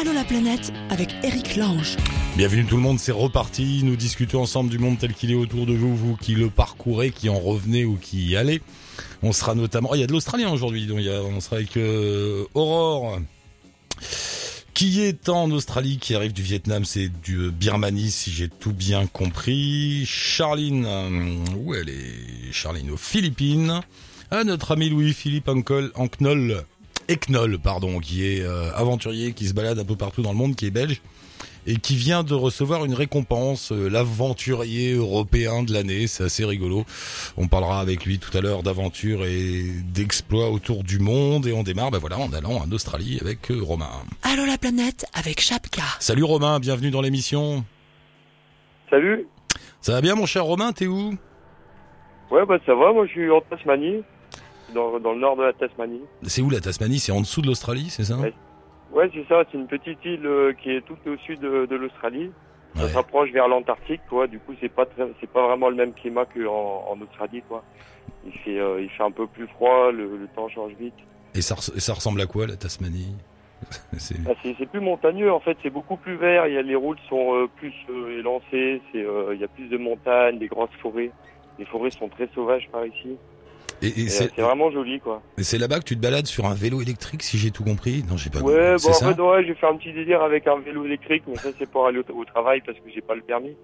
Allô la planète avec Eric Lange. Bienvenue tout le monde, c'est reparti. Nous discutons ensemble du monde tel qu'il est autour de vous, vous qui le parcourez, qui en revenez ou qui y allez. On sera notamment, oh, il y a de l'Australien aujourd'hui, donc on sera avec euh, Aurore qui est en Australie, qui arrive du Vietnam, c'est du euh, Birmanie si j'ai tout bien compris. Charline, euh, où elle est? Charline aux Philippines. Ah, notre ami Louis-Philippe Anknol, Eknol, pardon, qui est euh, aventurier, qui se balade un peu partout dans le monde, qui est belge et qui vient de recevoir une récompense, euh, l'aventurier européen de l'année. C'est assez rigolo. On parlera avec lui tout à l'heure d'aventure et d'exploits autour du monde. Et on démarre, ben voilà, en allant en Australie avec euh, Romain. Allô la planète avec Chapka. Salut Romain, bienvenue dans l'émission. Salut. Ça va bien mon cher Romain, t'es où? Ouais, bah ça va, moi je suis en Tasmanie, dans, dans le nord de la Tasmanie. C'est où la Tasmanie? C'est en dessous de l'Australie, c'est ça? Ouais. Ouais, c'est ça, c'est une petite île euh, qui est tout au sud de, de l'Australie. Ça Ouais. rapproche vers l'Antarctique, quoi. Du coup, c'est pas c'est pas vraiment le même climat qu'en en Australie, quoi. Il fait, euh, il fait un peu plus froid, le, le temps change vite. et ça, et ça ressemble à quoi la Tasmanie? C'est- Ah, c'est plus montagneux, en fait, c'est beaucoup plus vert. Il y a, les routes sont euh, plus euh, élancées, c'est, euh, il y a plus de montagnes, des grosses forêts. Les forêts sont très sauvages par ici. Et, et Et, euh, c'est vraiment joli, quoi. et c'est là-bas que tu te balades sur un vélo électrique, si j'ai tout compris Non, j'ai pas Ouais, c'est bon, en fait, ouais, j'ai fait un petit délire avec un vélo électrique, mais ça, c'est pour aller au, au travail parce que j'ai pas le permis.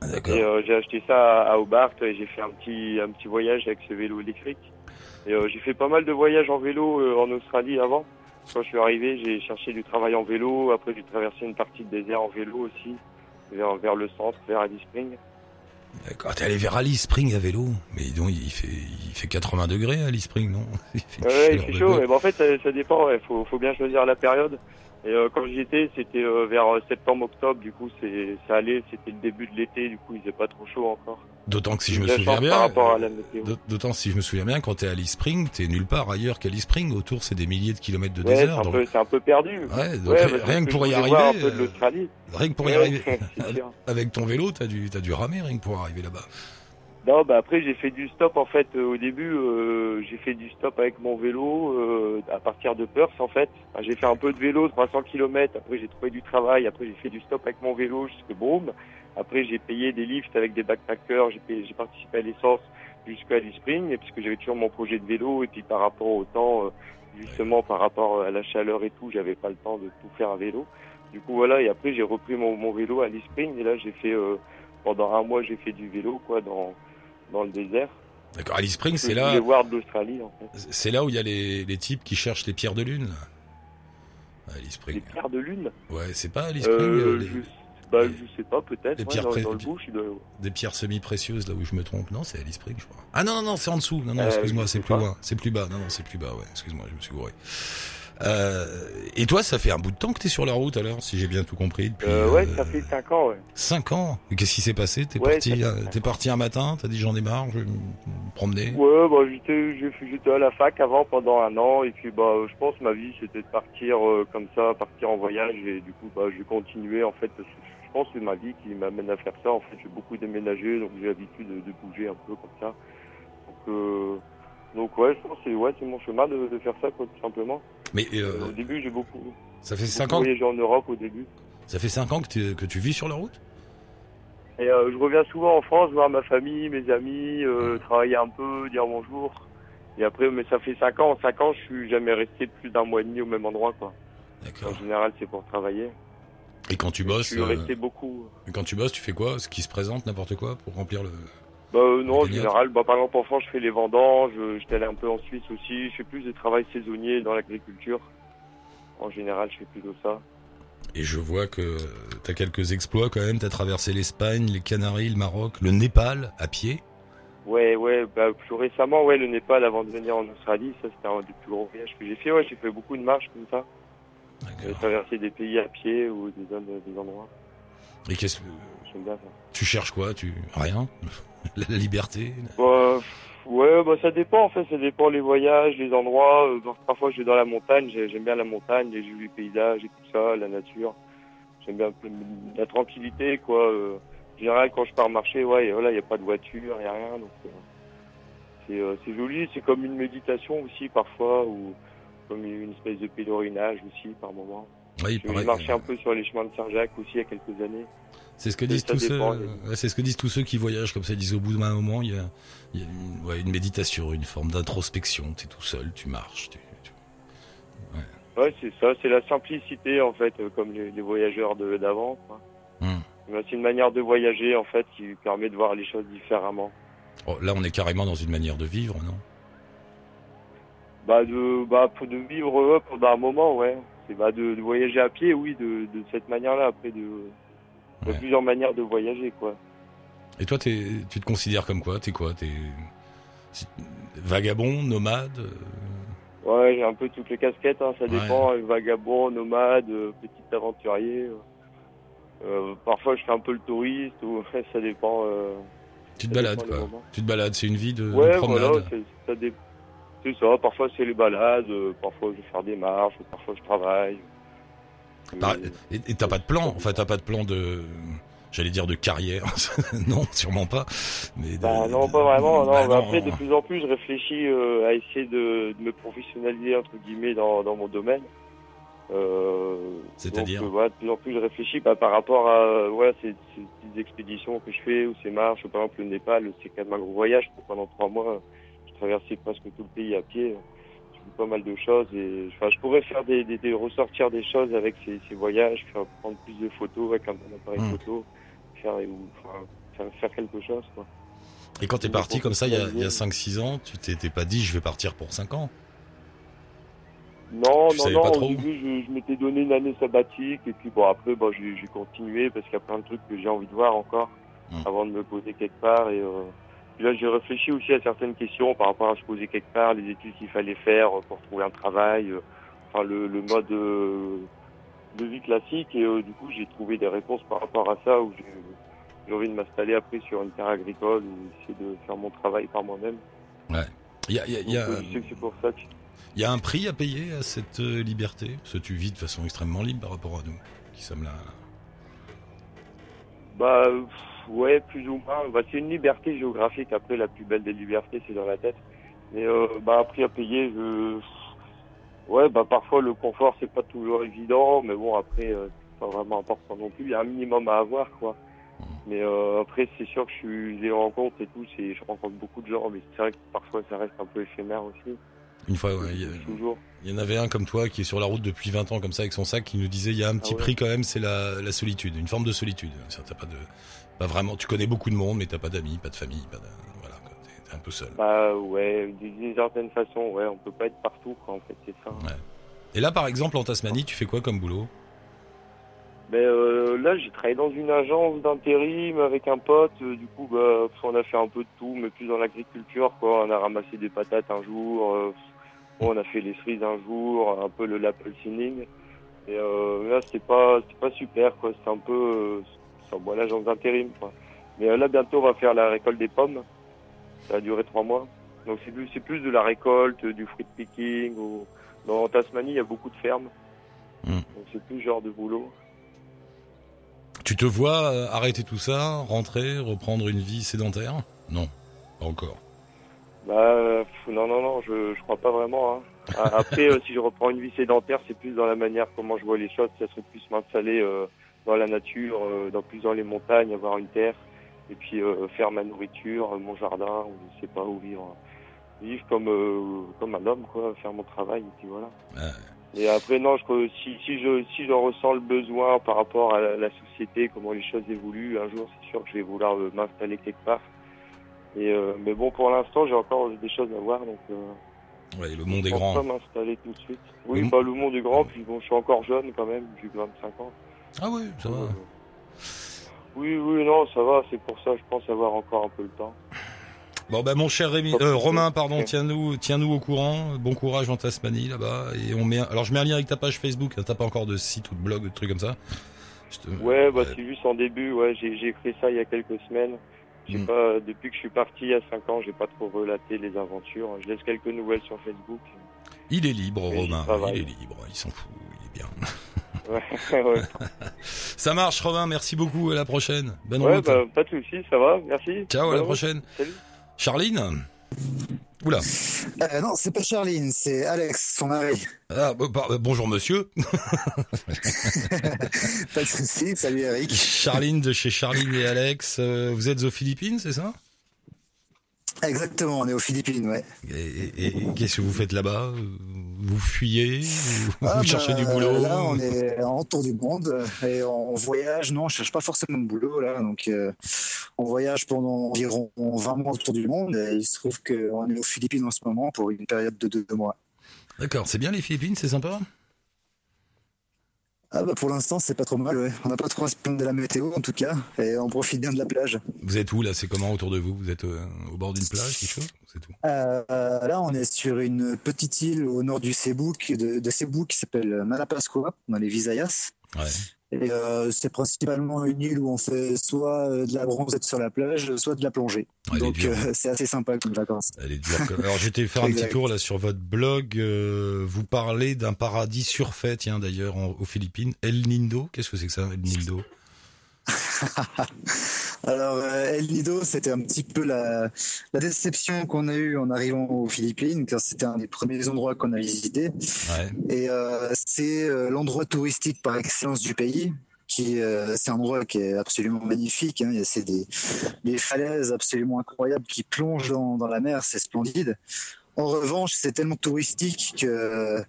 Ah. Et euh, j'ai acheté ça à, à Hobart et j'ai fait un petit, un petit voyage avec ce vélo électrique. Et euh, j'ai fait pas mal de voyages en vélo euh, en Australie avant. Quand je suis arrivé, j'ai cherché du travail en vélo. Après, j'ai traversé une partie de désert en vélo aussi, vers, vers le centre, vers Alice Spring. D'accord. T'es allé vers Alice Spring à vélo Mais donc il fait, il fait 80 degrés à Alice Spring, non? Il fait Ouais, il fait chaud, mais bon, en fait, ça, ça dépend. Il faut, faut bien choisir la période. Et euh, quand j'y étais, c'était euh, vers septembre-octobre. Du coup, c'est, ça allait. C'était le début de l'été. Du coup, il faisait pas trop chaud encore. D'autant que si je me souviens bien, d'autant si je me souviens bien, quand t'es à Alice Spring, t'es nulle part ailleurs qu'Alice Spring. Autour, c'est des milliers de kilomètres de Ouais, c'est désert. un, donc- peu, c'est un peu perdu. Ouais, donc Ouais, ri- parce rien que pour y arriver, euh, rien que pour y arriver, avec ton vélo, t'as dû, t'as dû ramer rien que pour arriver là-bas. Non, bah après j'ai fait du stop en fait euh, au début. euh, j'ai fait du stop avec mon vélo euh, à partir de Perth en fait. J'ai fait un peu de vélo, 300 km. Après j'ai trouvé du travail. Après j'ai fait du stop avec mon vélo jusqu'à Broome. Après j'ai payé des lifts avec des backpackers. J'ai participé à l'essence jusqu'à Alice Spring et puisque j'avais toujours mon projet de vélo et puis par rapport au temps, justement par rapport à la chaleur et tout, j'avais pas le temps de tout faire à vélo. Du coup voilà et après j'ai repris mon, mon vélo à Alice Spring et là j'ai fait pendant un mois j'ai fait du vélo quoi dans dans le désert. D'accord. Alice Spring, c'est là, l'Australie, en fait. c'est là où il y a les, les types qui cherchent les pierres de lune. là. Alice Les Spring. pierres de lune Ouais, c'est pas Alice Spring, euh, euh, les- je, bah, les- je sais pas, peut-être. les ouais, pierres dans, pré- dans le bush, il doit- des pierres semi-précieuses là où je me trompe. Non, c'est Alice Spring, je crois. Ah non, non, non, c'est en dessous. Non, non, Euh, excuse-moi, c'est plus pas. loin. C'est plus bas. Non, non, c'est plus bas, ouais. Excuse-moi, je me suis gouré. Euh, et toi, ça fait un bout de temps que t'es sur la route alors, si j'ai bien tout compris. Depuis, Euh, ouais, euh, ça fait 5 ans, ouais. Cinq ans. Et Qu'est-ce qui s'est passé? T'es Ouais, parti, euh, t'es parti un matin. T'as dit j'en ai marre, je vais me promener. Ouais, bah, j'étais, à la fac avant pendant un an, et puis, bah, je pense ma vie, c'était de partir euh, comme ça, partir en voyage, et du coup, bah, j'ai continué, en fait, parce que je pense que c'est ma vie qui m'amène à faire ça. En fait, j'ai beaucoup déménagé, donc j'ai l'habitude de, de bouger un peu comme ça. Donc, euh, donc ouais, je pense que c'est, ouais, c'est mon chemin de, de faire ça, quoi, tout simplement. Mais euh, au début, j'ai beaucoup, ça fait beaucoup ans. voyagé en Europe au début. Ça fait cinq ans que tu, que tu vis sur la route? Et euh, je reviens souvent en France voir ma famille, mes amis, euh, travailler un peu, dire bonjour. Et après, mais ça fait cinq ans. En cinq ans, je suis jamais resté plus d'un mois et demi au même endroit, quoi. D'accord. En général, c'est pour travailler. Et quand tu Je bosses, suis euh, resté beaucoup. quand tu bosses, tu fais quoi? Ce qui se présente, n'importe quoi, pour remplir le. Bah euh, non, en général, bah, par exemple en France, je fais les vendanges. euh, J'étais allé un peu en Suisse aussi. Je fais plus de travail saisonnier dans l'agriculture. En général, je fais plutôt ça. Et je vois que t'as quelques exploits quand même. T'as traversé l'Espagne, les Canaries, le Maroc, le Népal à pied. Ouais, ouais, bah, plus récemment, ouais, le Népal avant de venir en Australie, ça c'était un des plus gros voyages que j'ai fait. Ouais, j'ai fait beaucoup de marches comme ça. J'ai traversé des pays à pied ou des, zones- des endroits. Et qu'est-ce que J'aime bien ça. Tu cherches quoi Tu rien la, liberté Bah, ouais, bah ça dépend en fait, ça dépend les voyages, les endroits. Euh, parfois je vais dans la montagne, j'ai- j'aime bien la montagne, les jolis paysages et tout ça, la nature. J'aime bien la tranquillité quoi. Euh, en général quand je pars marcher, ouais, voilà, il y a pas de voiture, il y a rien, donc euh, c'est euh, c'est joli. C'est comme une méditation aussi parfois ou comme une espèce de pèlerinage aussi par moment. Oui, J'ai marché un peu sur les chemins de Saint-Jacques aussi il y a quelques années. C'est ce que disent tous ceux. c'est ce que disent tous ceux qui voyagent comme ça. Ils disent au bout d'un moment, il y a, il y a une, ouais, une méditation, une forme d'introspection. T'es tout seul, tu marches. Tu, tu- Ouais, c'est ça, c'est la simplicité en fait, euh, comme les, les voyageurs de- d'avant. Hum. Mais C'est une manière de voyager en fait qui permet de voir les choses différemment. Oh, là, on est carrément dans une manière de vivre, non? Bah de bah pour de vivre euh, pendant un moment, ouais. C'est bah de, de voyager à pied, oui, de, de cette manière-là. Après, de, de Ouais. plusieurs manières de voyager, quoi. Et toi, t'es, tu te considères comme quoi? T'es quoi? T'es vagabond, nomade euh, Ouais, j'ai un peu toutes les casquettes, hein, ça Ouais. dépend. euh, Vagabond, nomade, euh, petit aventurier. euh. Parfois, je fais un peu le touriste, ou ça dépend. Tu te balades, dépend quoi. Tu te balades, c'est une vie de, de Ouais, promenade. voilà, ça, dé- c'est ça. Parfois, c'est les balades, euh, parfois, je vais faire des marches, parfois, je travaille. Par- Euh, Et et t'as pas de plan, enfin t'as pas de plan de, j'allais dire de carrière, non, sûrement pas. Mais de- Bah non, pas vraiment. Non. Bah Après, de plus en plus, je réfléchis euh, à essayer de, de me professionnaliser entre guillemets dans, dans mon domaine. Euh, C'est-à-dire euh, de plus en plus, je réfléchis bah, par rapport à ouais, ces, ces petites expéditions que je fais ou ces marches. Par exemple, le Népal, c'est quand même un gros voyage. Pendant trois mois, je traversais presque tout le pays à pied. J'ai vu pas mal de choses et enfin, je pourrais faire des, des, des- ressortir des choses avec ces, ces voyages, faire prendre plus de photos avec un bon appareil Hmm. photo, faire ou enfin, faire, quelque chose. Quoi. Et quand t'es me parti comme ça il y a, a professionnaliser. 5-6 ans, tu t'es pas dit je vais partir pour 5 ans? Non, Tu non, non. pas Au début, je, je m'étais donné une année sabbatique et puis bon après, bon, j'ai j'ai continué parce qu'il y a plein de trucs que j'ai envie de voir encore Hmm. avant de me poser quelque part. Et euh, puis là, j'ai réfléchi aussi à certaines questions par rapport à se poser quelque part, les études qu'il fallait faire euh, pour trouver un travail, euh, enfin le, le mode euh, de vie classique. Et euh, du coup, j'ai trouvé des réponses par rapport à ça où j'ai envie de m'installer après sur une terre agricole et essayer de faire mon travail par moi-même. Il y a, il y a- il y a- Donc, je sais que c'est pour ça que il y a un prix à payer à cette liberté? Parce que tu vis de façon extrêmement libre par rapport à nous, qui sommes là. Bah pff, ouais, plus ou moins. Bah, c'est une liberté géographique. Après, la plus belle des libertés, c'est dans la tête. Mais euh, bah après à payer, je... ouais, bah parfois le confort c'est pas toujours évident, mais bon après euh, c'est pas vraiment important non plus. Il y a un minimum à avoir quoi. Mais euh, après c'est sûr que je suis les rencontres et tout, c'est je rencontre beaucoup de gens, mais c'est vrai que parfois ça reste un peu éphémère aussi. Une fois, ouais, il y, a- Toujours. il y en avait un comme toi qui est sur la route depuis 20 ans comme ça avec son sac qui nous disait il y a un petit Ah ouais. prix quand même, c'est la, la solitude, une forme de solitude. Ça, T'as pas de, pas vraiment, tu connais beaucoup de monde, mais t'as pas d'amis, pas de famille, pas de, voilà, t'es- un peu seul. Bah ouais, d'une certaine façon, ouais, on peut pas être partout quoi en fait, c'est ça. Et là, par exemple, en Tasmanie, tu fais quoi comme boulot? Ben euh, là, j'ai travaillé dans une agence d'intérim avec un pote. euh, du coup, bah, on a fait un peu de tout, mais plus dans l'agriculture, quoi. On a ramassé des patates un jour, euh, on a fait les cerises un jour, un peu le l'apple sealing. Et là, c'était pas, c'était pas super, quoi. C'était un peu, bon, l'agence d'intérim, quoi. Mais euh, là, bientôt, on va faire la récolte des pommes. Ça a duré trois mois. Donc c'est plus, de la récolte, du fruit picking. Ou... Dans Tasmanie, il y a beaucoup de fermes. Hmm. Donc c'est plus ce genre de boulot. Tu te vois euh, arrêter tout ça, rentrer, reprendre une vie sédentaire? Non, pas encore. Bah, euh, non, non, non, je, je crois pas vraiment. Hein. Après, euh, si je reprends une vie sédentaire, c'est plus dans la manière comment je vois les choses. Ça serait plus m'installer dans la nature, euh, dans plus dans les montagnes, avoir une terre, et puis euh, faire ma nourriture, euh, mon jardin, ou je sais pas où vivre. Vivre comme comme un homme, quoi, faire mon travail, et puis voilà. Ouais. Et après, non, je, si, si je si je ressens le besoin par rapport à la, la société, comment les choses évoluent, un jour, c'est sûr que je vais vouloir m'installer quelque part. Et euh, mais bon, pour l'instant, j'ai encore des choses à voir, donc. Euh, Ouais, le monde est je pense grand. pas m'installer tout de suite. Oui, Le- bah, le monde est grand, puis bon, je suis encore jeune quand même, j'ai que 25 ans. Ah oui, ça va. Euh, Oui, oui, non, ça va, c'est pour ça, je pense avoir encore un peu le temps. Bon ben mon cher Rémi, euh, Romain, pardon, tiens-nous, tiens-nous au courant. Bon courage en Tasmanie là-bas et on met. un- Alors je mets un lien avec ta page Facebook. hein, T'as pas encore de site ou de blog ou de trucs comme ça Je te- Ouais, bah, euh, c'est juste en début, ouais, j'ai écrit ça il y a quelques semaines. Mm. pas, depuis que je suis parti il y a 5 ans, j'ai pas trop relaté les aventures. Je laisse quelques nouvelles sur Facebook. Il est libre, Mais Romain. Il est libre. Il s'en fout. Il est bien. Ouais, ouais. Ça marche, Romain. Merci beaucoup. À la prochaine. Bonne Ouais, route. bah, pas de soucis, ça va, merci. Ciao, à la route. prochaine. Salut. Charline Oula. Euh, non, c'est pas Charline, c'est Alex, son mari. Ah, bah, bah, bonjour monsieur. pas de souci, salut Eric. Charline de chez Charline et Alex. euh, vous êtes aux Philippines, c'est ça? Exactement, on est aux Philippines, ouais. Et, et- et qu'est-ce que vous faites là-bas? Vous fuyez? Vous, Ah, vous cherchez bah, du boulot? Là, on est en tour du monde et on voyage. Non, je cherche pas forcément de boulot là. Donc, euh, on voyage pendant environ 20 mois autour du monde. Et il se trouve qu'on est aux Philippines en ce moment pour une période de deux mois. D'accord, c'est bien les Philippines, c'est sympa? Ah bah pour l'instant, c'est pas trop mal. Ouais. On n'a pas trop à se plaindre de la météo en tout cas, et on profite bien de la plage. Vous êtes où là? C'est comment autour de vous? Vous êtes euh, au bord d'une plage, quelque chose? C'est tout. Euh, euh, là, on est sur une petite île au nord du qui- de, de Cebu, qui s'appelle Malapascua, dans les Visayas. Ouais. Et euh, c'est principalement une île où on fait soit euh, de la bronzette sur la plage, soit de la plongée. Ouais, Donc euh, c'est assez sympa comme vacances. Elle est dure. Alors j'étais faire un petit tour là sur votre blog. euh, vous parlez d'un paradis surfait, tiens d'ailleurs aux Philippines. El Nido. Qu'est-ce que c'est que ça, El Nido Alors euh, El Nido, c'était un petit peu la, la déception qu'on a eue en arrivant aux Philippines, car c'était un des premiers endroits qu'on a visité. Ouais. Et euh, c'est euh, l'endroit touristique par excellence du pays. Qui, euh, c'est un endroit qui est absolument magnifique. Hein. Il y a- C'est des, des falaises absolument incroyables qui plongent dans, dans la mer. C'est splendide. En revanche, c'est tellement touristique que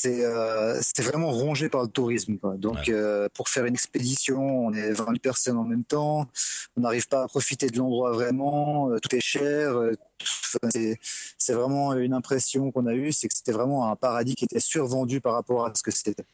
c'est euh, vraiment rongé par le tourisme. Quoi. Donc, Ouais. euh, pour faire une expédition, on est 20 personnes en même temps. On n'arrive pas à profiter de l'endroit vraiment. euh, tout est cher. euh, c'est vraiment une impression qu'on a eue, c'est que c'était vraiment un paradis qui était survendu par rapport à ce que c'était.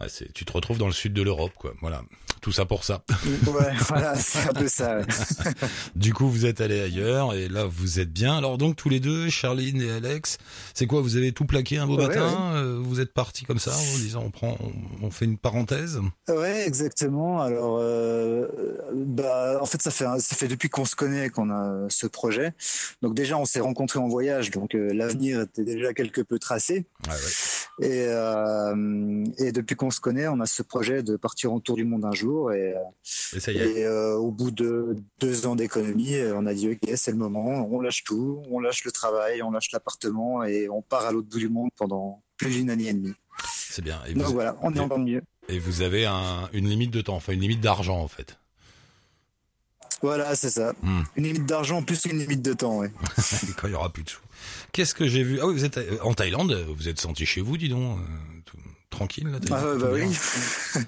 Ouais, tu te retrouves dans le sud de l'Europe, quoi. Voilà. Tout ça pour ça. Ouais, voilà, c'est un peu ça. ouais. Du coup, vous êtes allé ailleurs et là, vous êtes bien. Alors donc, tous les deux, Charline et Alex, c'est quoi Vous avez tout plaqué un beau Ouais, matin euh, Vous êtes partis comme ça en disant, on prend, on, on fait une parenthèse Ouais, exactement. Alors, euh, bah, en fait, ça fait ça fait depuis qu'on se connaît qu'on a ce projet. Donc déjà, on s'est rencontrés en voyage, donc euh, l'avenir était déjà quelque peu tracé. Et, euh, et depuis qu'on se connaît, on a ce projet de partir en tour du monde un jour. Et, Et ça y est. et euh, au bout de deux ans d'économie, euh, on a dit ok, c'est le moment. On lâche tout, on lâche le travail, on lâche l'appartement et on part à l'autre bout du monde pendant plus d'une année et demie. C'est bien. Et Donc vous, voilà, on est encore mieux. et vous avez un, une limite de temps, enfin une limite d'argent en fait. Voilà, c'est ça. Hmm. Une limite d'argent plus qu'une limite de temps. Quand il y aura plus de sous. Qu'est-ce que j'ai vu? Ah oui, vous êtes euh, en Thaïlande. Vous êtes senti chez vous, dis donc, tout- tranquille là. Ah ouais, bah oui.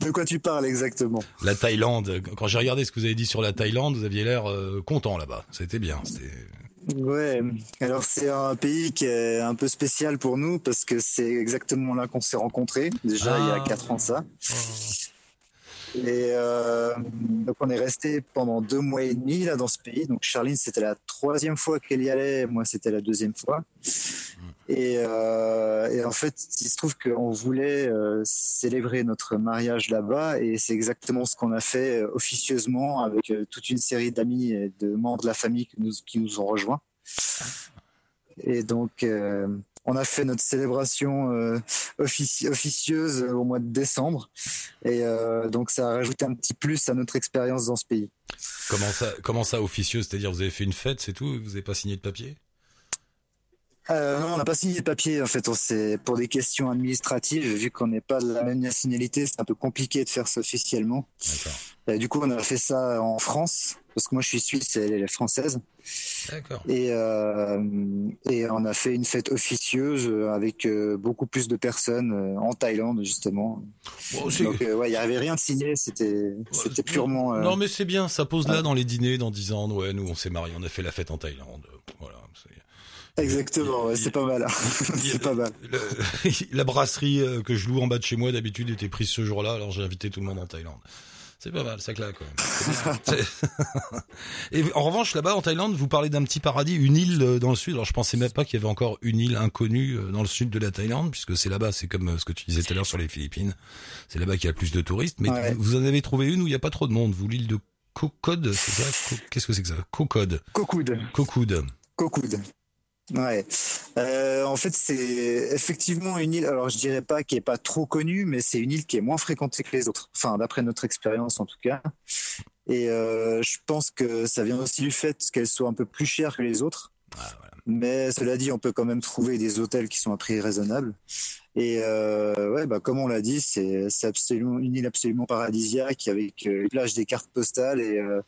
De quoi tu parles exactement? La Thaïlande. Quand j'ai regardé ce que vous avez dit sur la Thaïlande, vous aviez l'air euh, content là-bas. C'était bien. Ouais. Alors c'est un pays qui est un peu spécial pour nous parce que c'est exactement là qu'on s'est rencontrés. Déjà il y Ah. a quatre ans ça. Et euh, donc on est resté pendant deux mois et demi là dans ce pays. Donc Charline c'était la troisième fois qu'elle y allait, moi c'était la deuxième fois. Et, euh, et en fait il se trouve qu'on voulait euh, célébrer notre mariage là-bas et c'est exactement ce qu'on a fait euh, officieusement avec euh, toute une série d'amis et de membres de la famille qui nous, ont rejoints. Et donc euh, on a fait notre célébration offici- officieuse au mois de décembre. Et donc ça a rajouté un petit plus à notre expérience dans ce pays. Comment ça, comment ça officieux C'est-à-dire vous avez fait une fête, c'est tout? Vous avez pas signé de papier? Euh, non, on n'a pas signé de papier en fait. On s'est- pour des questions administratives, vu qu'on n'est pas de la même nationalité, c'est un peu compliqué de faire ça officiellement. Et du coup, on a fait ça en France, parce que moi je suis suisse et elle est française. D'accord. Et, euh, et on a fait une fête officieuse avec euh, beaucoup plus de personnes euh, en Thaïlande justement. Bon, c'est- Donc euh, ouais, il n'y avait rien de signé, c'était c'était purement. euh, Non mais c'est bien, ça pose là dans les dîners dans 10 ans. Ouais, nous on s'est mariés, on a fait la fête en Thaïlande. Voilà. Exactement, ouais, c'est pas mal. c'est pas mal. Le- la brasserie euh, que je loue en bas de chez moi d'habitude était prise ce jour-là, alors j'ai invité tout le monde en Thaïlande. C'est pas mal, ça claque quand même. Et en revanche, là-bas en Thaïlande, vous parlez d'un petit paradis, une île euh, dans le sud. Alors je pensais même pas qu'il y avait encore une île inconnue euh, dans le sud de la Thaïlande, puisque c'est là-bas, c'est comme ce que tu disais tout à l'heure sur les Philippines. C'est là-bas qu'il y a le plus de touristes. Mais Ouais. vous, en avez trouvé une où il n'y a pas trop de monde. Vous l'île de Kokod, c'est ça? Qu'est-ce que c'est que ça? Kokod. Kokoud. Kokoud. Kokoud. Ouais. Euh, en fait, c'est effectivement une île. Alors, je dirais pas qui est pas trop connue, mais c'est une île qui est moins fréquentée que les autres. Enfin, d'après notre expérience, en tout cas. Et euh, je pense que ça vient aussi du fait qu'elles soient un peu plus chères que les autres. Ah, voilà. Mais cela dit, on peut quand même trouver des hôtels qui sont à prix raisonnable. Et euh, ouais, bah, comme on l'a dit, c'est c'est absolument une île absolument paradisiaque avec euh, les plages des cartes postales et, euh,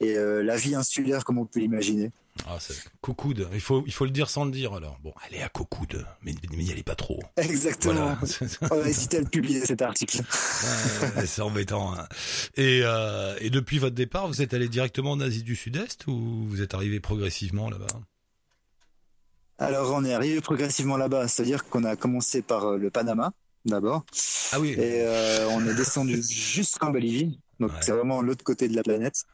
et euh, la vie insulaire comme on peut l'imaginer. Ah, c'est Cocoud. Il faut, il faut le dire sans le dire alors. Bon, elle est à Cocoud, mais, mais n'y allez pas trop. Exactement. Voilà. On a hésité à le publier cet article. Ouais, c'est embêtant. hein. Et, euh, et depuis votre départ, vous êtes allé directement en Asie du Sud-Est ou vous êtes arrivé progressivement là-bas? Alors on est arrivé progressivement là-bas, c'est-à-dire qu'on a commencé par euh, le Panama d'abord Ah oui. et euh, on est descendu jusqu'en Bolivie, donc Ouais. c'est vraiment l'autre côté de la planète.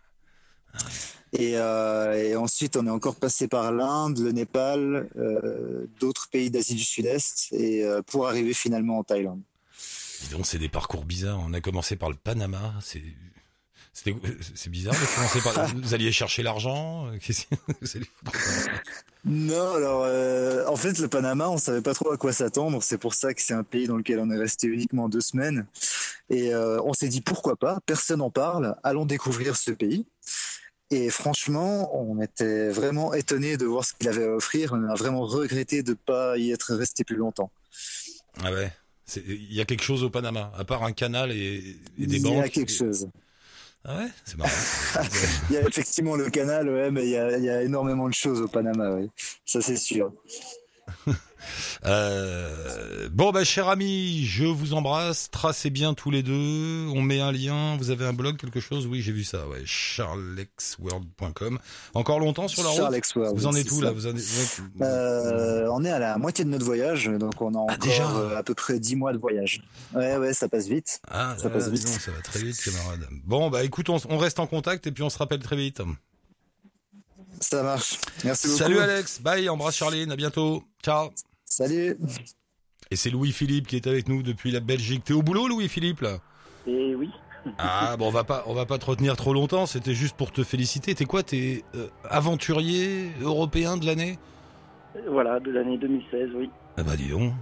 Et, euh, et ensuite on est encore passé par l'Inde, le Népal, euh, d'autres pays d'Asie du Sud-Est et euh, pour arriver finalement en Thaïlande. Dis donc, c'est des parcours bizarres. On a commencé par le Panama. C'est, bizarre de commencer par. Vous alliez chercher l'argent. Non, alors euh, en fait le Panama, on savait pas trop à quoi s'attendre. C'est pour ça que c'est un pays dans lequel on est resté uniquement deux semaines. Et euh, on s'est dit pourquoi pas, personne n'en parle, allons découvrir ce pays. Et franchement, on était vraiment étonnés de voir ce qu'il avait à offrir. On a vraiment regretté de pas y être resté plus longtemps. Ah ouais. Il y a quelque chose au Panama, à part un canal et, et des il banques. y a quelque chose. Ah ouais, c'est marrant. Il y a effectivement le canal, ouais, mais il y a, il y a énormément de choses au Panama, oui. Ça c'est sûr. Euh, bon bah cher ami, je vous embrasse. Tracez bien tous les deux. On met un lien. Vous avez un blog, quelque chose? Oui, j'ai vu ça. Ouais, charlexworld.com. Encore longtemps sur la route? Charles Exworld, Vous en êtes où ça. là Vous en êtes... Euh, on est à la moitié de notre voyage, donc on a encore Ah, déjà? euh, à peu près 10 mois de voyage. Ouais, ouais, ça passe vite. Ah, Ça là, passe vite. donc, ça va très vite, camarade. Bon, bah écoute, on, on reste en contact et puis on se rappelle très vite. Ça marche. Merci beaucoup. Salut Alex, bye, embrasse Charline, à bientôt. Ciao. Salut. Et c'est Louis-Philippe qui est avec nous depuis la Belgique. T'es au boulot, Louis-Philippe, là? Et oui, Ah, bon, on va pas, on va pas te retenir trop longtemps. C'était juste pour te féliciter. T'es quoi T'es euh, aventurier européen de l'année? Voilà, de l'année 2016, oui. Ah bah dis donc,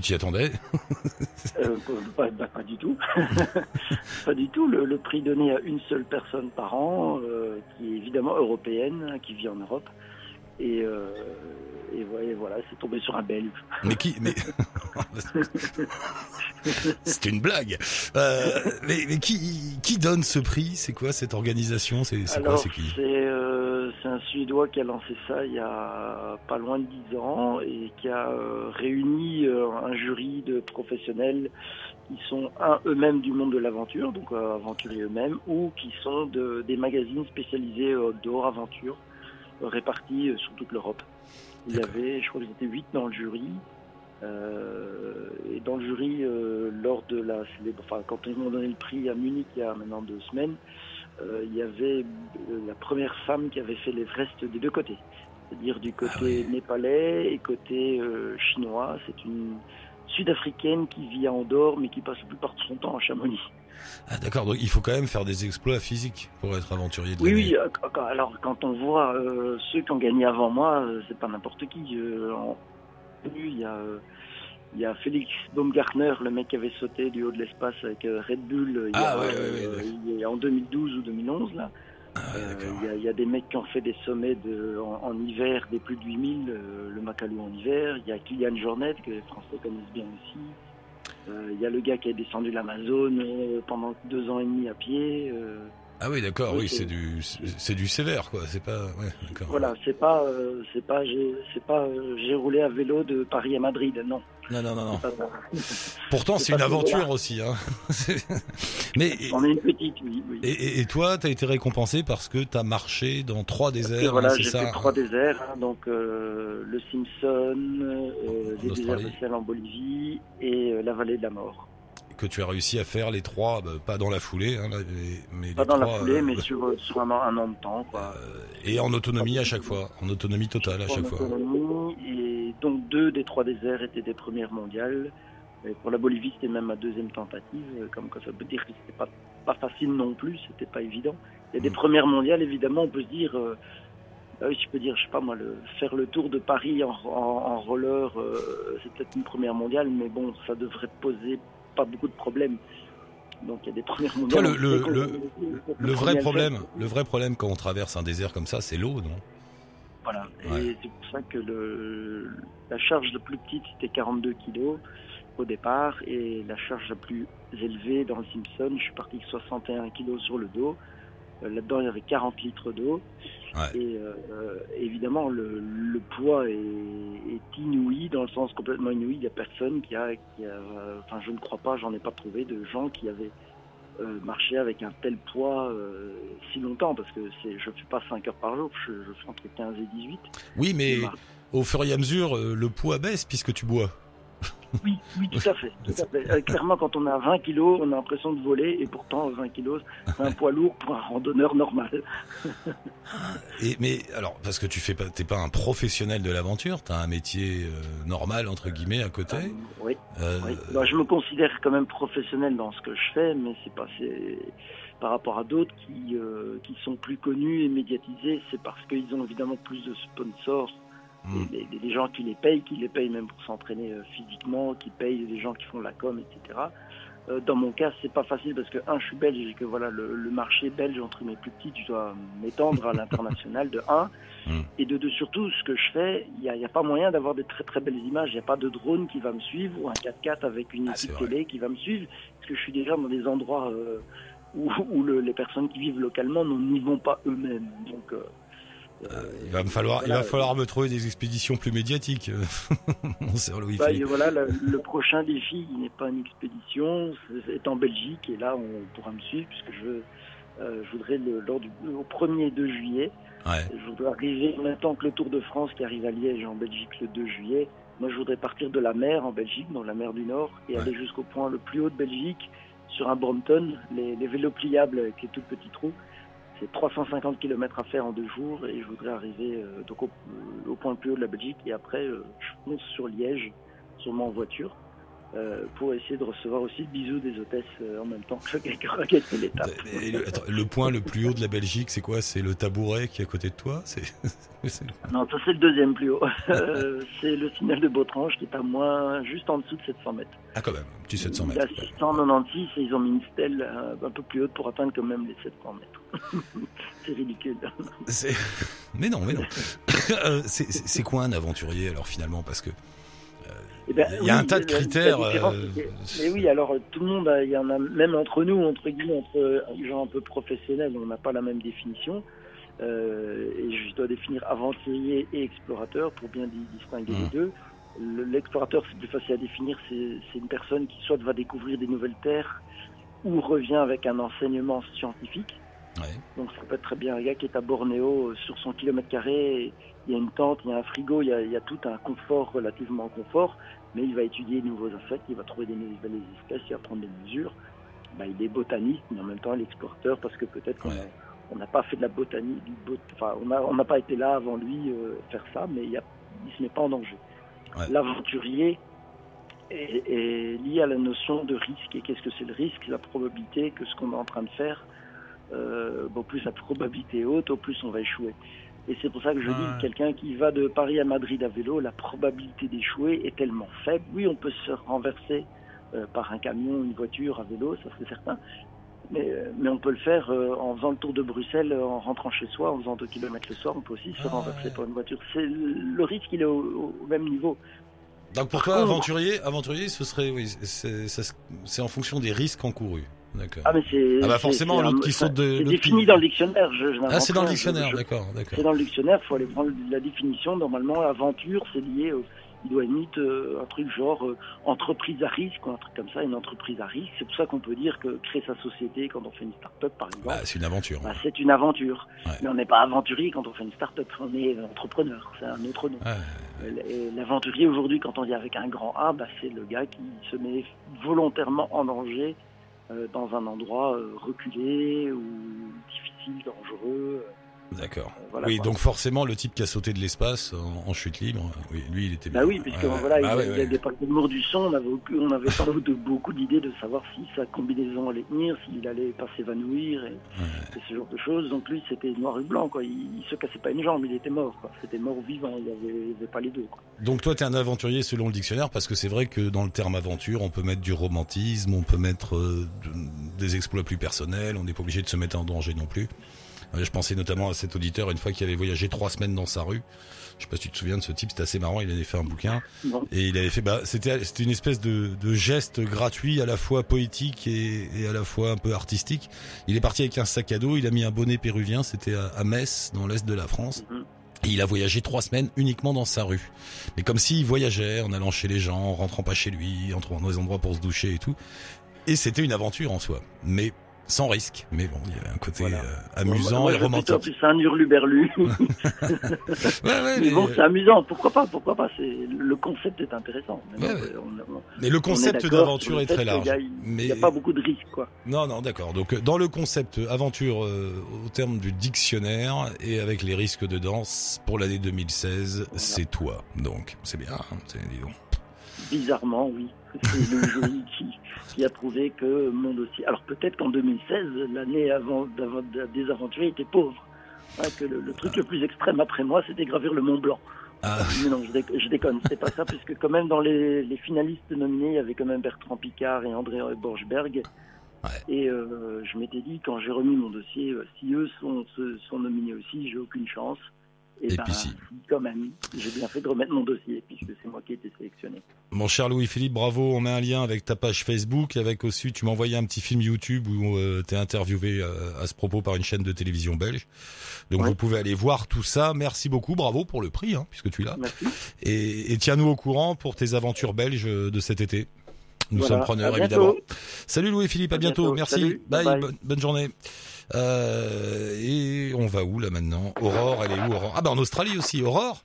tu t'y attendais Euh, pas, bah, pas du tout. pas du tout. Le, le prix donné à une seule personne par an, euh, qui est évidemment européenne, qui vit en Europe. Et, euh, et ouais, voilà, c'est tombé sur un Belge. Mais qui Mais c'était une blague. Euh, mais, mais qui, qui donne ce prix? C'est quoi cette organisation? C'est c'est quoi? C'est qui? C'est un Suédois qui a lancé ça il y a pas loin de 10 ans et qui a euh, réuni euh, un jury de professionnels qui sont un eux-mêmes du monde de l'aventure, donc euh, aventuriers eux-mêmes, ou qui sont de, des magazines spécialisés outdoor aventure répartis sur toute l'Europe. Il y avait, je crois qu'ils étaient 8 dans le jury. Euh, et dans le jury, euh, lors de la célébration, enfin, quand ils m'ont donné le prix à Munich il y a maintenant deux semaines, il y avait euh, la première femme qui avait fait l'Everest des deux côtés. C'est-à-dire du côté Ah népalais et côté euh, chinois. C'est une sud-africaine qui vit à Andorre mais qui passe la plupart de son temps à Chamonix. Ah d'accord, donc il faut quand même faire des exploits physiques pour être aventurier de Oui, oui. euh, Alors quand on voit euh, ceux qui ont gagné avant moi, euh, c'est pas n'importe qui. Euh, en- Il y a, euh, il y a Félix Baumgartner, le mec qui avait sauté du haut de l'espace avec euh, Red Bull il y Ah, a, ouais, ouais, euh, il y a en 2012 ou 2011 là. Ah. Il y, a, il y a des mecs qui ont fait des sommets de, en, en hiver des plus de 8000, euh, le Macalou en hiver. Il y a Kylian Jornet, que les Français connaissent bien aussi. Il y a le gars qui a descendu l'Amazone pendant deux ans et demi à pied. Ah oui, d'accord, oui, c'est- du, c'est du sévère, quoi. C'est pas, ouais, d'accord. voilà, c'est pas, euh, c'est pas, j'ai, c'est pas, euh, j'ai roulé à vélo de Paris à Madrid, non. Non, non, non, non. Pourtant, c'est une aventure aussi, hein. Mais On est une petite, oui. oui. et, et, et toi, t'as été récompensé parce que t'as marché dans trois déserts, voilà, hein, c'est j'ai ça fait trois déserts, hein, donc euh, le Simpson, euh, les déserts sel en Bolivie et euh, la vallée de la mort. Que tu as réussi à faire les trois, bah, pas dans la foulée, hein, mais, mais Pas les dans la foulée, euh, mais sur, euh, sur un, an- de temps, quoi. euh, et en autonomie à chaque fois, en autonomie totale à En chaque fois. autonomie, et donc deux des trois déserts étaient des premières mondiales. Et pour la Bolivie, c'était même ma deuxième tentative, comme quoi ça veut dire que c'était pas, pas facile non plus, c'était pas évident. A des Mm. premières mondiales, évidemment, on peut se dire, euh, ah je peux dire, je sais pas moi, le, faire le tour de Paris en, en, en roller, euh, c'est peut-être une première mondiale, mais bon, ça devrait poser pas beaucoup de problèmes. Donc il y a des premières Toi, mondiales. le, vrai problème, le vrai problème quand on traverse un désert comme ça, c'est l'eau, non? Voilà. Ouais. Et c'est pour ça que le, la charge la plus petite c'était 42 kilos au départ et la charge la plus élevée dans le Simpson, je suis parti avec 61 kilos sur le dos. Euh, Là-dedans il y avait 40 litres d'eau Ouais. et euh, euh, évidemment le, le poids est, est inouï dans le sens complètement inouï. Il n'y a personne qui a, qui a enfin je ne crois pas, j'en ai pas trouvé de gens qui avaient euh, marché avec un tel poids euh, si longtemps parce que je fais pas 5 heures par jour, je, je fais entre 15 et 18. Oui, mais au fur et à mesure, le poids baisse puisque tu bois. Oui, oui, tout à fait. Tout à fait. Euh, clairement, quand on a 20 kilos, on a l'impression de voler, et pourtant 20 kilos, c'est un poids lourd pour un randonneur normal. Et mais alors parce que tu fais pas, t'es pas un professionnel de l'aventure, t'as un métier euh, normal entre guillemets à côté. Euh, oui, oui. Bah, je me considère quand même professionnel dans ce que je fais, mais c'est pas par rapport à d'autres qui qui sont plus connus et médiatisés, c'est parce qu'ils ont évidemment plus de sponsors, des, des- des gens qui les payent, qui les payent même pour s'entraîner euh, physiquement, qui payent des gens qui font la com, etc. Euh, dans mon cas, c'est pas facile parce que un, je suis belge et que voilà le, le marché belge entre mes plus petits, je dois m'étendre à l'international de un, Mm. et de deux surtout, ce que je fais, il n'y a, pas moyen d'avoir de très très belles images. Il n'y a pas de drone qui va me suivre ou un 4x4 avec une Ah, équipe télé qui va me suivre parce que je suis déjà dans des endroits euh, où, où le- les personnes qui vivent localement n'y vont pas eux-mêmes. Donc euh, Il va me falloir, il va falloir me trouver des expéditions plus médiatiques. Mon cher Louis Bah, voilà, le, le prochain défi, il n'est pas une expédition, c'est- en Belgique, et là, on pourra me suivre, puisque je, euh, je voudrais, le, lors du, au 1er 2 juillet, Ouais. je voudrais arriver en même temps que le Tour de France qui arrive à Liège en Belgique le 2 juillet. Moi, je voudrais partir de la mer en Belgique, dans la mer du Nord, et Ouais. aller jusqu'au point le plus haut de Belgique, sur un Brompton, les, les vélos pliables avec les tout petits trous. C'est 350 km à faire en deux jours, et je voudrais arriver euh, donc au, au point le plus haut de la Belgique, et après, euh, je fonce sur Liège, sûrement en voiture. euh, pour essayer de recevoir aussi le bisou des hôtesses euh, en même temps que quelqu'un l'étape. Le, attends, le point le plus haut de la Belgique, c'est quoi? C'est le tabouret qui est à côté de toi? Non, ça c'est le deuxième plus haut. Euh, c'est le signal de Botrange qui est à moins, juste en dessous de 700 mètres. ah quand même, petit 700 Il y a mètres. 696 et ils ont mis une stèle euh, un peu plus haute pour atteindre quand même les 700 mètres. c'est ridicule. Mais non, mais non. Euh, c'est- quoi un aventurier alors finalement? Parce que Eh ben, Il y a un tas de critères, euh, Mais oui, alors euh, tout le monde, il y en a même entre nous, entre guillemets, entre euh, gens un peu professionnels, on n'a pas la même définition. Euh, et je dois définir aventurier et explorateur pour bien di- distinguer les deux. Le- L'explorateur, c'est plus facile à définir, c'est c'est une personne qui soit va découvrir des nouvelles terres ou revient avec un enseignement scientifique. Ouais. Donc ça peut être très bien un gars qui est à Bornéo euh, sur son kilomètre carré, il y a une tente, il y a un frigo, il y a, il y a tout un confort relativement confort, mais il va étudier de nouveaux insectes, il va trouver des nouvelles espèces, il va prendre des mesures. Bah, il est botaniste, mais en même temps il est explorateur parce que peut-être qu'on Ouais. n'a pas fait de la botanique, du bot- enfin on n'a on pas été là avant lui euh, faire ça, mais il, y a, il se met pas en danger. Ouais. L'aventurier est, est lié à la notion de risque. Et qu'est-ce que c'est le risque? La probabilité que ce qu'on est en train de faire euh, bon, plus la probabilité est haute, au plus on va échouer. Et c'est pour ça que je dis, quelqu'un qui va de Paris à Madrid à vélo, la probabilité d'échouer est tellement faible. Oui, on peut se renverser euh, par un camion, une voiture, à vélo, ça c'est certain. Mais, euh, mais on peut le faire euh, en faisant le tour de Bruxelles, en rentrant chez soi, en faisant 2 km le soir, on peut aussi se Ah, renverser par une voiture. C'est le risque, il est au, au même niveau. Donc pour toi, aventurier, aventurier, ce serait, oui, c'est en fonction des risques encourus. D'accord. Ah, mais c'est. Ah bah forcément, l'autre qui saute de- C'est défini dans le dictionnaire. Je, je Ah, c'est dans le dictionnaire, d'accord. C'est dans le dictionnaire, il faut aller prendre la définition. Normalement, aventure, c'est lié, au, il doit limite euh, un truc genre euh, entreprise à risque, ou un truc comme ça, une entreprise à risque. C'est pour ça qu'on peut dire que créer sa société quand on fait une start-up, par exemple, Bah, c'est une aventure. bah, c'est une aventure. Ouais. Mais on n'est pas aventurier quand on fait une start-up, on est entrepreneur, c'est un autre nom. Ouais. Et L'aventurier aujourd'hui, quand on dit avec un grand A, bah, c'est le gars qui se met volontairement en danger euh, dans un endroit euh, reculé ou difficile, dangereux. D'accord. Euh, voilà, oui, quoi. donc forcément, le type qui a sauté de l'espace en, en chute libre, oui, lui, il était bien. Bah oui, puisque Ouais, voilà, bah il, ouais, il ouais. avait pas l'humour du son, on avait, aucun- on avait pas de, beaucoup d'idées de savoir si sa combinaison allait tenir, s'il allait pas s'évanouir et, et ce genre de choses. Donc lui, c'était noir et blanc, quoi. Il, il se cassait pas une jambe, il était mort, quoi. C'était mort ou vivant, il avait, il avait pas les deux, quoi. Donc toi, t'es un aventurier selon le dictionnaire, parce que c'est vrai que dans le terme aventure, on peut mettre du romantisme, on peut mettre euh, de- des exploits plus personnels, on n'est pas obligé de se mettre en danger non plus. Je pensais notamment à cet auditeur, une fois qu'il avait voyagé trois semaines dans sa rue. Je sais pas si tu te souviens de ce type, c'était assez marrant, il avait fait un bouquin. Bon. Et il avait fait, bah, c'était, c'était une espèce de, de geste gratuit, à la fois poétique et, et à la fois un peu artistique. Il est parti avec un sac à dos, il a mis un bonnet péruvien, c'était à, à Metz, dans l'est de la France. Mhm. Et il a voyagé trois semaines uniquement dans sa rue. Mais comme s'il voyageait, en allant chez les gens, en rentrant pas chez lui, en trouvant des endroits pour se doucher et tout. Et c'était une aventure en soi. Mais sans risque. Mais bon, il y avait un côté Voilà. euh, amusant Moi, et romantique. ça un hurluberlu. Ouais, ouais, mais bon, mais- c'est amusant. Pourquoi pas Pourquoi pas C'est le concept est intéressant. Mais Ouais, non, ouais. on- on- mais le on concept d'aventure est très large. a- Il Mais n'y a pas beaucoup de risques, quoi. Non, non, d'accord. Donc euh, dans le concept aventure euh, au terme du dictionnaire et avec les risques de danse pour l'année 2016, c'est toi. Donc c'est bien. hein, c'est- dis donc. Bizarrement, oui. C'est le jury qui, qui a prouvé que mon dossier. Alors peut-être qu'en 2016, l'année avant, d'avant- des aventuriers était pauvre. Ouais, que le, le truc le plus extrême après moi, c'était gravir le Mont Blanc. Ah, Mais non, je, déc- je déconne, c'est pas ça, puisque quand même dans les, les finalistes nominés, il y avait quand même Bertrand Picard et André Borchberg. Ouais. Et euh, je m'étais dit, quand j'ai remis mon dossier, euh, si eux sont, se- sont nominés aussi, j'ai aucune chance. Et, Et ben, puis si. quand même, j'ai bien fait de remettre mon dossier, puisque c'est moi qui ai été sélectionné. Mon cher Louis-Philippe, bravo. On met un lien avec ta page Facebook. Avec aussi, tu m'as envoyé un petit film YouTube où euh, t'es interviewé euh, à ce propos par une chaîne de télévision belge. Donc Ouais. vous pouvez aller voir tout ça. Merci beaucoup. Bravo pour le prix, hein, puisque tu l'as. Et, et tiens-nous au courant pour tes aventures belges de cet été. Nous Voilà. sommes preneurs, évidemment. Salut Louis-Philippe, à, À bientôt. bientôt. Merci. Salut. Bye. Bonne journée. Euh, et on va où là maintenant? Aurore, elle est où Aurore? Ah bah en Australie aussi. Aurore?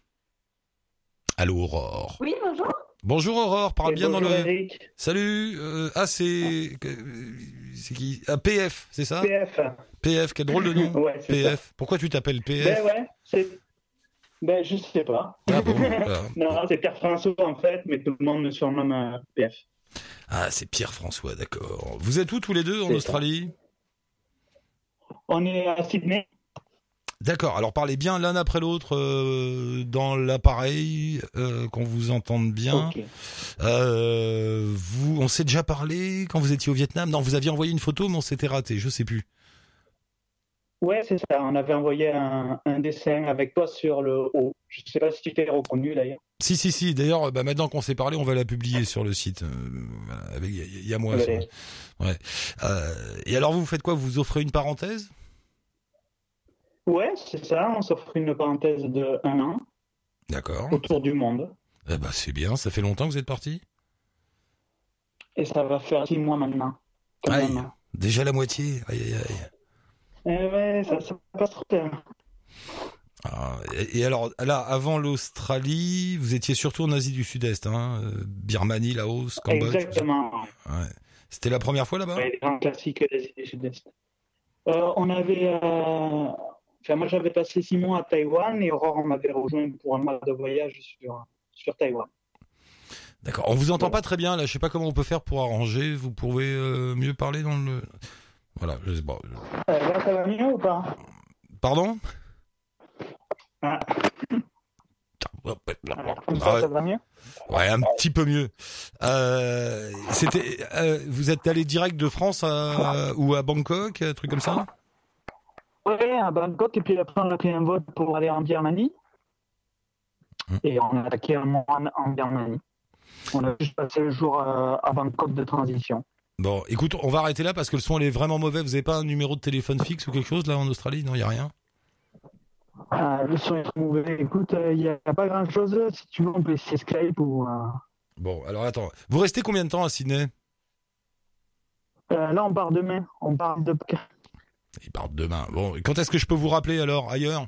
Allô Aurore? Oui, bonjour. Bonjour Aurore, parle Et bien dans le... Eric. Salut, euh, ah c'est euh, c'est qui? Ah, PF, c'est ça? PF. PF, quel drôle de nom. Ouais, c'est ça. PF. Pourquoi tu t'appelles PF Ben ouais, c'est. Ben je sais pas. Ah bon, voilà. Non, c'est Pierre François en fait, mais tout le monde me surnomme PF. Ah, c'est Pierre François, d'accord. Vous êtes où tous les deux en ça. On est à Sydney. D'accord. Alors parlez bien l'un après l'autre euh, dans l'appareil, euh, qu'on vous entende bien. Euh, vous, on s'est déjà parlé quand vous étiez au Vietnam? Non, vous aviez envoyé une photo, mais on s'était raté. Je sais plus. Ouais, c'est ça. On avait envoyé un, un dessin avec toi sur le haut. Je sais pas si tu t'es reconnu d'ailleurs. Si, si, si. D'ailleurs, bah, maintenant qu'on s'est parlé, on va la publier sur le site. Euh, avec- Il y, a- moi. Ouais. sur- Ouais. Euh, et alors, vous faites quoi? Vous offrez une parenthèse? Ouais, c'est ça. On s'offre une parenthèse de un an D'accord. autour du monde. Eh ben, c'est bien. Ça fait longtemps que vous êtes parti? Et ça va faire six mois maintenant. quand Aïe. même. Déjà la moitié. Aïe, aïe, aïe. Eh ouais, ça, ça passe trop bien. Ah, et, alors, là, avant l'Australie, vous étiez surtout en Asie du Sud-Est, hein euh, Birmanie, Laos, Cambodge. Exactement. Ouais. C'était la première fois là-bas? Ouais, les grands classiques d'Asie du Sud-Est. Euh, on avait. euh, Enfin, moi, j'avais passé six mois à Taïwan et Aurore m'avait rejoint pour un mois de voyage sur, sur Taïwan. D'accord. On vous entend pas très bien là. Je sais pas comment on peut faire pour arranger. Vous pouvez euh, mieux parler dans le. Voilà. Je sais pas. Euh, là, ça va mieux ou pas? Pardon? Ah, Comme ça, ouais. ça va mieux Ouais, un petit peu mieux. Euh, c'était. euh, vous êtes allé direct de France à, ou à Bangkok, un truc comme ça Ouais, à Bangkok, et puis après, on a pris un vol pour aller en Birmanie. Hmm. Et on a attaqué un mois en, Birmanie. On a juste passé le jour euh, à Bangkok de transition. Bon, écoute, on va arrêter là parce que le son il est vraiment mauvais. Vous avez pas un numéro de téléphone fixe ou quelque chose là en Australie? Non, il y a rien. Euh, le son est mauvais. Écoute, il n'y a, pas grand-chose. Si tu veux, on peut essayer Skype ou. euh, Bon, alors attends. Vous restez combien de temps à Sydney? Euh, là, on part demain. On part de. Ils partent demain. Bon, quand est-ce que je peux vous rappeler alors ailleurs?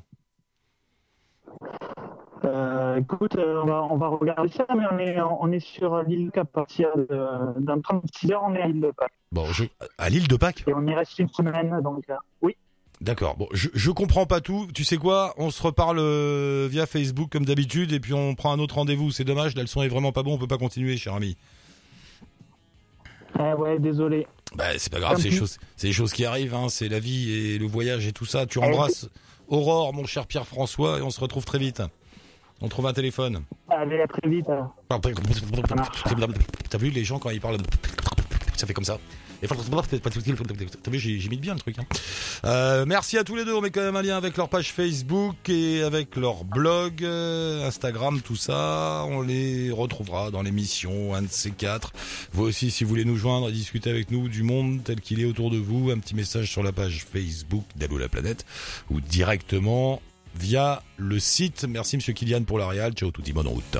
Euh, écoute, euh, on, va, on va regarder ça, mais on est, on est sur l'île de Cap. À partir dans 36 heures, on est à l'île de Pâques. Bon, je... à l'île de Pâques? Et on y reste une semaine, donc euh, oui. D'accord. Bon, je, je comprends pas tout. Tu sais quoi? On se reparle euh, via Facebook comme d'habitude et puis on prend un autre rendez-vous. C'est dommage, là le son est vraiment pas bon, on peut pas continuer, cher ami. Ah ouais, désolé. Bah c'est pas grave, c'est des choses, c'est choses qui arrivent. Hein. C'est la vie et le voyage et tout ça. Tu Eh, embrasses Aurore, mon cher Pierre François, et on se retrouve très vite. On trouve un téléphone. Allez, à très vite. alors. T'as vu les gens quand ils parlent, ça fait comme ça. Et T'as vu, j'ai mis bien le truc. hein. Euh, merci à tous les deux. On met quand même un lien avec leur page Facebook et avec leur blog, euh, Instagram, tout ça. On les retrouvera dans l'émission, un de ces quatre. Vous aussi, si vous voulez nous joindre et discuter avec nous du monde tel qu'il est autour de vous, un petit message sur la page Facebook d'Allo la planète ou directement via le site. Merci Monsieur Kylian pour la réal. Ciao tout le monde en route.